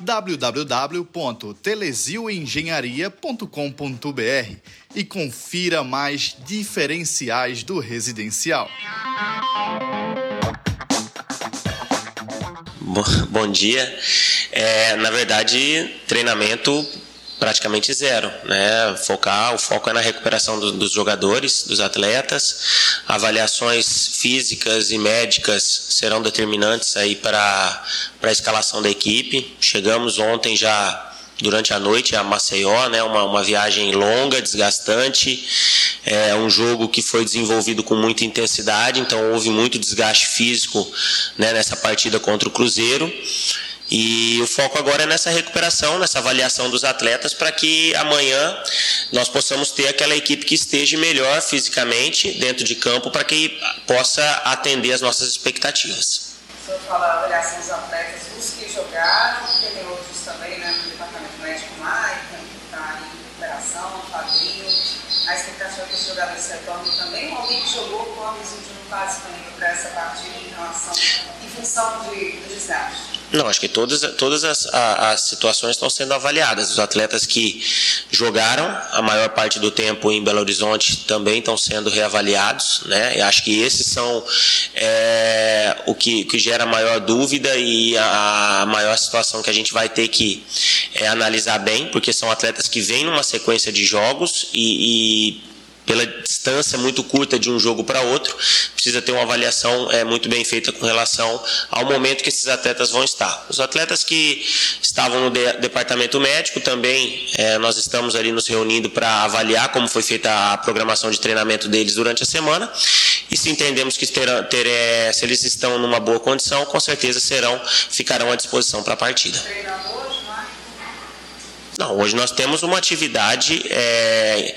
www.telesioengenharia.com.br e confira mais diferenciais do residencial. Bom dia. É, na verdade, treinamento praticamente zero, né? Focar, o foco é na recuperação do, dos jogadores, dos atletas. Avaliações físicas e médicas serão determinantes aí para para a escalação da equipe. Chegamos ontem já durante a noite a Maceió, né? Uma, uma viagem longa, desgastante. É um jogo que foi desenvolvido com muita intensidade, então houve muito desgaste físico né, nessa partida contra o Cruzeiro. E o foco agora é nessa recuperação, nessa avaliação dos atletas, para que amanhã nós possamos ter aquela equipe que esteja melhor fisicamente dentro de campo, para que possa atender as nossas expectativas. O senhor fala a avaliação dos atletas, que jogaram, porque tem outros também né, no departamento médico Maicon, que está em recuperação. A expectativa é que também, que jogou disponível para essa partida em função de, do. Não, acho que todas, todas as, as, situações estão sendo avaliadas. Os atletas que jogaram a maior parte do tempo em Belo Horizonte também estão sendo reavaliados. Né? Eu acho que esses são é, o que, que gera maior dúvida e a, a, maior situação que a gente vai ter que é, analisar bem, porque são atletas que vêm numa sequência de jogos e, e pela distância muito curta de um jogo para outro, precisa ter uma avaliação é, muito bem feita com relação ao momento que esses atletas vão estar. Os atletas que estavam no de, departamento médico também, é, nós estamos ali nos reunindo para avaliar como foi feita a programação de treinamento deles durante a semana e se entendemos que ter, é, se eles estão numa boa condição, com certeza serão, ficarão à disposição para a partida. Não, hoje nós temos uma atividade, é,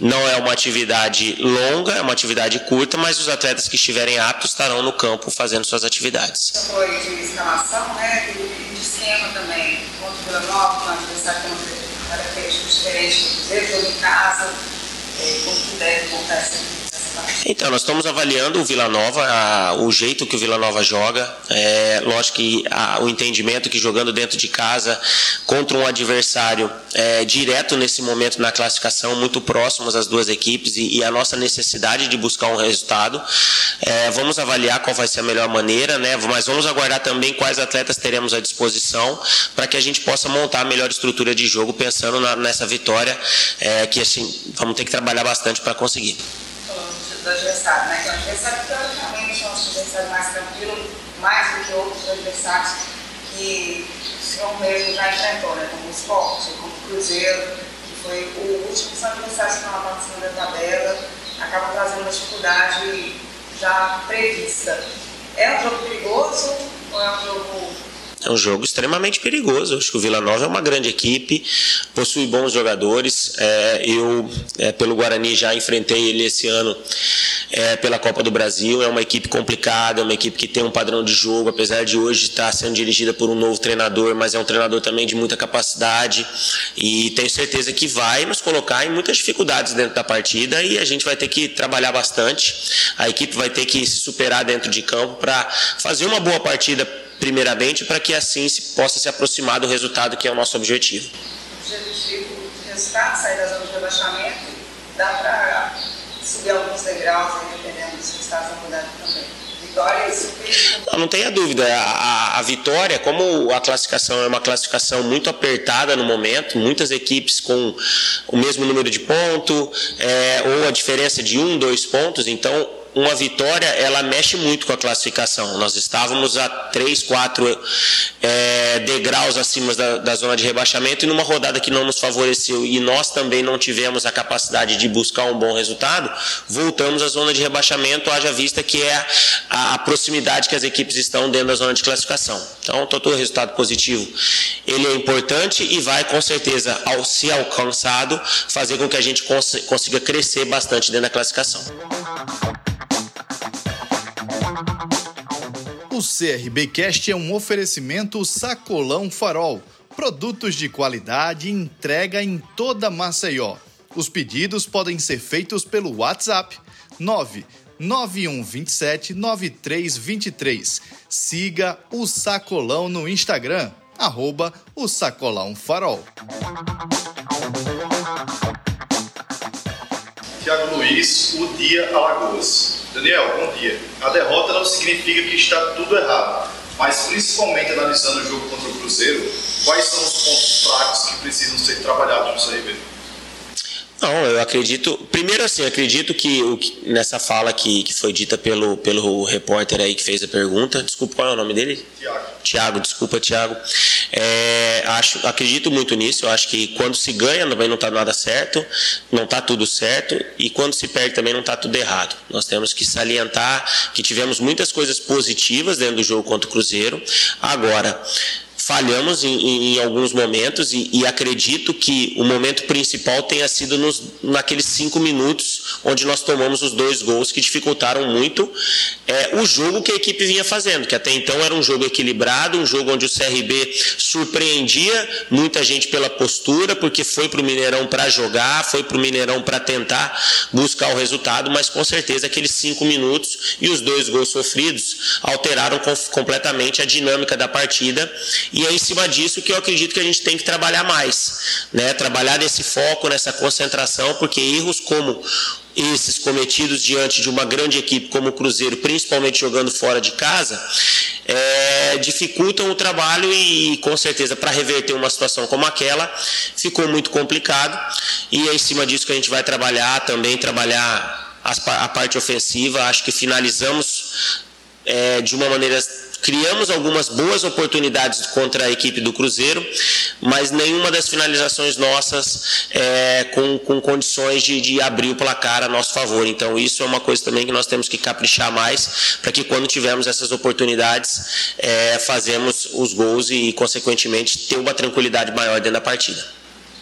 não é uma atividade longa, é uma atividade curta, mas os atletas que estiverem aptos estarão no campo fazendo suas atividades. Foi de escalação, né? E de esquema também, contra o Nova, um adversário que tem uma característica diferente do Cruzeiro, jogo em casa, é, como que deve montar essa então, nós estamos avaliando o Vila Nova, a, o jeito que o Vila Nova joga. É, lógico que a, o entendimento que jogando dentro de casa contra um adversário é, direto nesse momento na classificação, muito próximos as duas equipes e, e a nossa necessidade de buscar um resultado. É, vamos avaliar qual vai ser a melhor maneira, né? mas vamos aguardar também quais atletas teremos à disposição para que a gente possa montar a melhor estrutura de jogo pensando na, nessa vitória é, que assim, vamos ter que trabalhar bastante para conseguir do adversário, né? Que é um adversário que teoricamente é um adversário mais tranquilo, mais do que outros adversários que o mesmo já enfrentou, né? Como o esporte, como o Cruzeiro, que foi o último são adversários que estão lá participando da tabela, acaba trazendo uma dificuldade já prevista. É um jogo perigoso ou é um jogo é um jogo extremamente perigoso. Acho que o Vila Nova é uma grande equipe, possui bons jogadores. É, eu, é, pelo Guarani, já enfrentei ele esse ano é, pela Copa do Brasil. É uma equipe complicada, é uma equipe que tem um padrão de jogo, apesar de hoje estar sendo dirigida por um novo treinador, mas é um treinador também de muita capacidade. E tenho certeza que vai nos colocar em muitas dificuldades dentro da partida e a gente vai ter que trabalhar bastante. A equipe vai ter que se superar dentro de campo para fazer uma boa partida primeiramente, para que assim se possa se aproximar do resultado que é o nosso objetivo. O objetivo, resultado, sair da zona de rebaixamento, dá para subir alguns degraus, dependendo dos resultados da rodada também. Vitória e subir. Não, não tenha dúvida, a, a, a, vitória, como a classificação é uma classificação muito apertada no momento, muitas equipes com o mesmo número de pontos, é, ou a diferença de um, dois pontos, então uma vitória ela mexe muito com a classificação. Nós estávamos a 3, 4 é, degraus acima da, da, zona de rebaixamento e numa rodada que não nos favoreceu e nós também não tivemos a capacidade de buscar um bom resultado, voltamos à zona de rebaixamento, haja vista que é a, a proximidade que as equipes estão dentro da zona de classificação. Então, todo resultado positivo ele é importante e vai com certeza, ao se alcançado, fazer com que a gente cons consiga crescer bastante dentro da classificação. CRBcast é um oferecimento Sacolão Farol. Produtos de qualidade entrega em toda Maceió. Os pedidos podem ser feitos pelo WhatsApp 99127 9323. Siga o Sacolão no Instagram, arroba o Sacolão Farol. Tiago Luiz, o dia Alagoas. Daniel, bom dia. A derrota não significa que está tudo errado, mas principalmente analisando o jogo contra o Cruzeiro, quais são os pontos fracos que precisam ser trabalhados no CRB? Não, eu acredito. Primeiro, assim, acredito que, o, nessa fala que, que foi dita pelo, pelo repórter aí que fez a pergunta. Desculpa, qual é o nome dele? Tiago. Tiago, desculpa, Tiago. É, acho, acredito muito nisso. Eu acho que quando se ganha também não está nada certo, não está tudo certo, e quando se perde também não está tudo errado. Nós temos que salientar que tivemos muitas coisas positivas dentro do jogo contra o Cruzeiro. Agora, falhamos em, em alguns momentos e, e, acredito que o momento principal tenha sido nos, naqueles cinco minutos onde nós tomamos os dois gols que dificultaram muito é, o jogo que a equipe vinha fazendo, que até então era um jogo equilibrado, um jogo onde o CRB surpreendia muita gente pela postura, porque foi para o Mineirão para jogar, foi para o Mineirão para tentar buscar o resultado, mas com certeza aqueles cinco minutos e os dois gols sofridos alteraram completamente a dinâmica da partida e é em cima disso que eu acredito que a gente tem que trabalhar mais, né? Trabalhar nesse foco, nessa concentração, porque erros como esses cometidos diante de uma grande equipe como o Cruzeiro, principalmente jogando fora de casa, é, dificultam o trabalho e, com certeza, para reverter uma situação como aquela, ficou muito complicado. E é em cima disso que a gente vai trabalhar também, trabalhar a parte ofensiva. Acho que finalizamos é, de uma maneira Criamos algumas boas oportunidades contra a equipe do Cruzeiro, mas nenhuma das finalizações nossas é, com, com condições de, de abrir o placar a nosso favor. Então, isso é uma coisa também que nós temos que caprichar mais, para que quando tivermos essas oportunidades, é, fazemos os gols e, consequentemente, ter uma tranquilidade maior dentro da partida.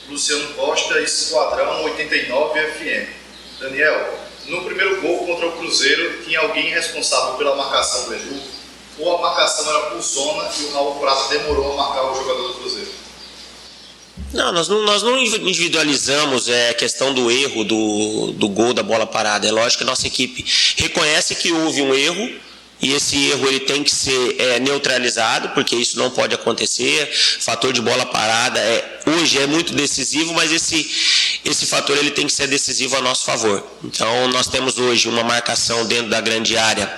Luciano Costa, Esquadrão 89 FM. Daniel, no primeiro gol contra o Cruzeiro, tinha alguém responsável pela marcação do Edu? ou a marcação era por zona e o Raul Prata demorou a marcar o jogador do Cruzeiro? Não, nós não, nós não individualizamos é, a questão do erro do, do gol da bola parada. É lógico que a nossa equipe reconhece que houve um erro e esse erro ele tem que ser é, neutralizado, porque isso não pode acontecer. Fator de bola parada é, hoje é muito decisivo, mas esse, esse fator ele tem que ser decisivo a nosso favor. Então, nós temos hoje uma marcação dentro da grande área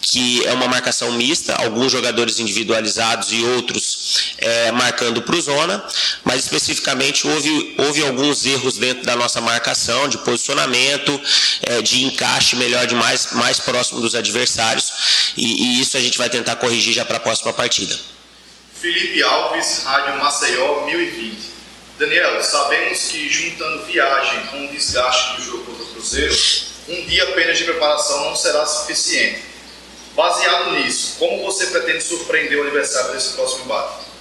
que é uma marcação mista, alguns jogadores individualizados e outros é, marcando para o zona, mas especificamente houve, houve alguns erros dentro da nossa marcação, de posicionamento, é, de encaixe melhor, de mais, mais próximo dos adversários, e, e isso a gente vai tentar corrigir já para a próxima partida. Felipe Alves, Rádio Maceió 1020. Daniel, sabemos que juntando viagem com o desgaste do jogo contra o Cruzeiro, um dia apenas de preparação não será suficiente Baseado nisso, como você pretende surpreender o adversário nesse próximo embate?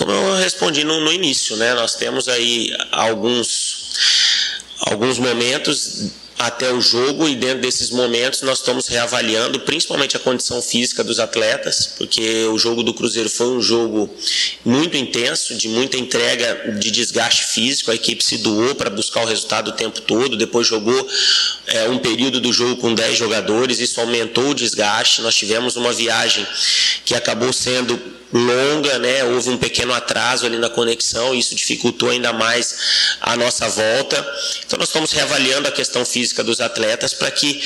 Como eu respondi no, no início, né? Nós temos aí alguns, alguns momentos até o jogo e dentro desses momentos nós estamos reavaliando principalmente a condição física dos atletas, porque o jogo do Cruzeiro foi um jogo muito intenso, de muita entrega de desgaste físico, a equipe se doou para buscar o resultado o tempo todo, depois jogou é, um período do jogo com 10 jogadores, isso aumentou o desgaste, nós tivemos uma viagem que acabou sendo longa, né? Houve um pequeno atraso ali na conexão, isso dificultou ainda mais a nossa volta. Então nós estamos reavaliando a questão física dos atletas para que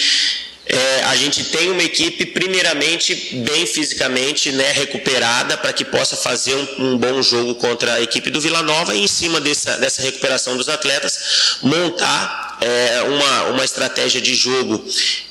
é, a gente tenha uma equipe primeiramente bem fisicamente né, recuperada para que possa fazer um, um, bom jogo contra a equipe do Vila Nova e em cima dessa, dessa recuperação dos atletas montar é, uma, uma estratégia de jogo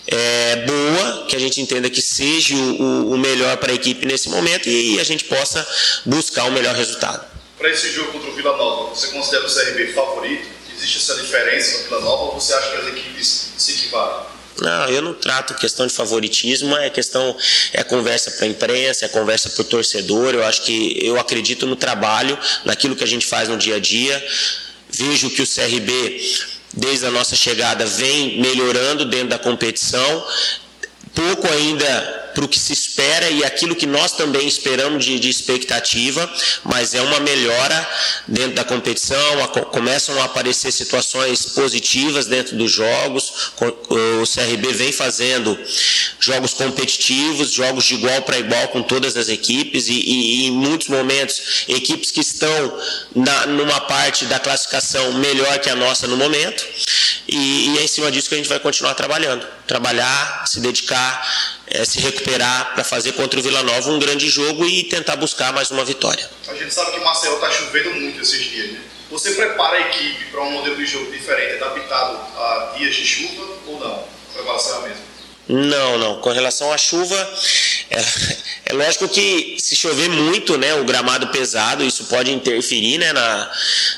é, boa, que a gente entenda que seja o, o melhor para a equipe nesse momento e a gente possa buscar o melhor resultado. Para esse jogo contra o Vila Nova, você considera o CRB favorito? Existe essa diferença no Nova ou você acha que as equipes se equivalem? Não, eu não trato questão de favoritismo, é questão, é conversa para a imprensa, é conversa para o torcedor. Eu acho que eu acredito no trabalho, naquilo que a gente faz no dia a dia. Vejo que o CRB, desde a nossa chegada, vem melhorando dentro da competição. Pouco ainda para o que se espera e aquilo que nós também esperamos de, de expectativa, mas é uma melhora dentro da competição, a, começam a aparecer situações positivas dentro dos jogos, o CRB vem fazendo jogos competitivos, jogos de igual para igual com todas as equipes e, e, e, em muitos momentos equipes que estão na, numa parte da classificação melhor que a nossa no momento e, e é em cima disso que a gente vai continuar trabalhando, trabalhar, se dedicar é, se recuperar para fazer contra o Vila Nova um grande jogo e tentar buscar mais uma vitória. A gente sabe que Maceió está chovendo muito esses dias, né? Você prepara a equipe para um modelo de jogo diferente, adaptado a dias de chuva ou não? A preparação é a mesma? Não, não. Com relação à chuva, é, é, lógico que se chover muito, né, o gramado pesado, isso pode interferir né, na,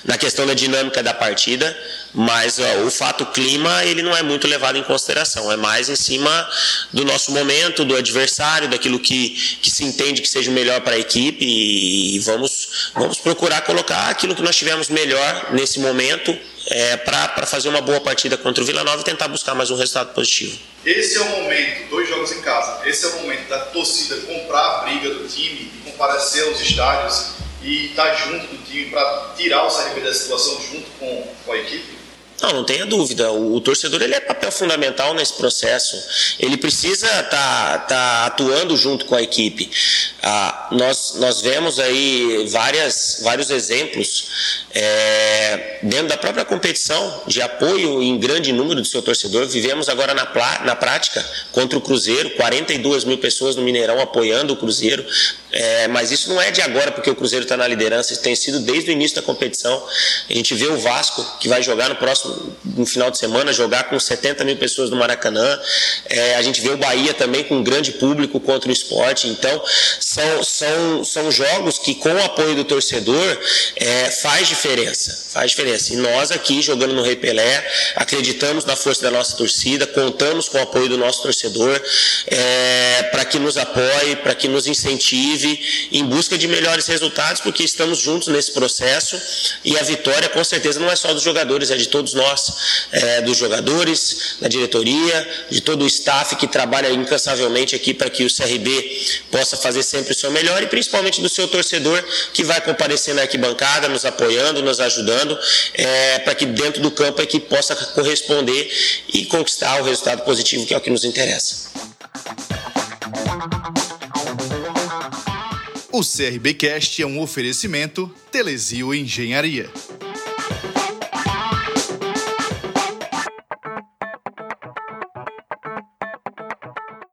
na questão da dinâmica da partida, mas ó, o fato clima ele não é muito levado em consideração, é mais em cima do nosso momento, do adversário, daquilo que, que se entende que seja o melhor para a equipe e, e vamos, vamos procurar colocar aquilo que nós tivemos melhor nesse momento é, para fazer uma boa partida contra o Vila Nova e tentar buscar mais um resultado positivo. Esse é o momento, dois jogos em casa, esse é o momento da torcida comprar a briga do time e comparecer aos estádios e estar tá junto do time para tirar o CRB da situação junto com, com a equipe? Não, não tenha dúvida. O, o, torcedor ele é papel fundamental nesse processo. Ele precisa estar tá, tá atuando junto com a equipe. Ah, nós, nós vemos aí várias, vários exemplos é, dentro da própria competição de apoio em grande número do seu torcedor. Vivemos agora na, na prática contra o Cruzeiro, 42 mil pessoas no Mineirão apoiando o Cruzeiro. É, mas isso não é de agora, porque o Cruzeiro está na liderança, isso tem sido desde o início da competição. A gente vê o Vasco, que vai jogar no próximo no final de semana, jogar com 70 mil pessoas no Maracanã. É, a gente vê o Bahia também com um grande público contra o esporte. Então, são, são, são jogos que, com o apoio do torcedor, é, faz diferença. Faz diferença. E nós aqui, jogando no Rei Pelé, acreditamos na força da nossa torcida, contamos com o apoio do nosso torcedor é, para que nos apoie, para que nos incentive em busca de melhores resultados, porque estamos juntos nesse processo e a vitória, com certeza, não é só dos jogadores, é de todos nós, é, dos jogadores, da diretoria, de todo o staff que trabalha incansavelmente aqui para que o CRB possa fazer sempre o seu melhor e principalmente do seu torcedor que vai comparecer na arquibancada, nos apoiando, nos ajudando, é, para que dentro do campo a equipe possa corresponder e conquistar o resultado positivo que é o que nos interessa. O CRBcast é um oferecimento Telesio Engenharia.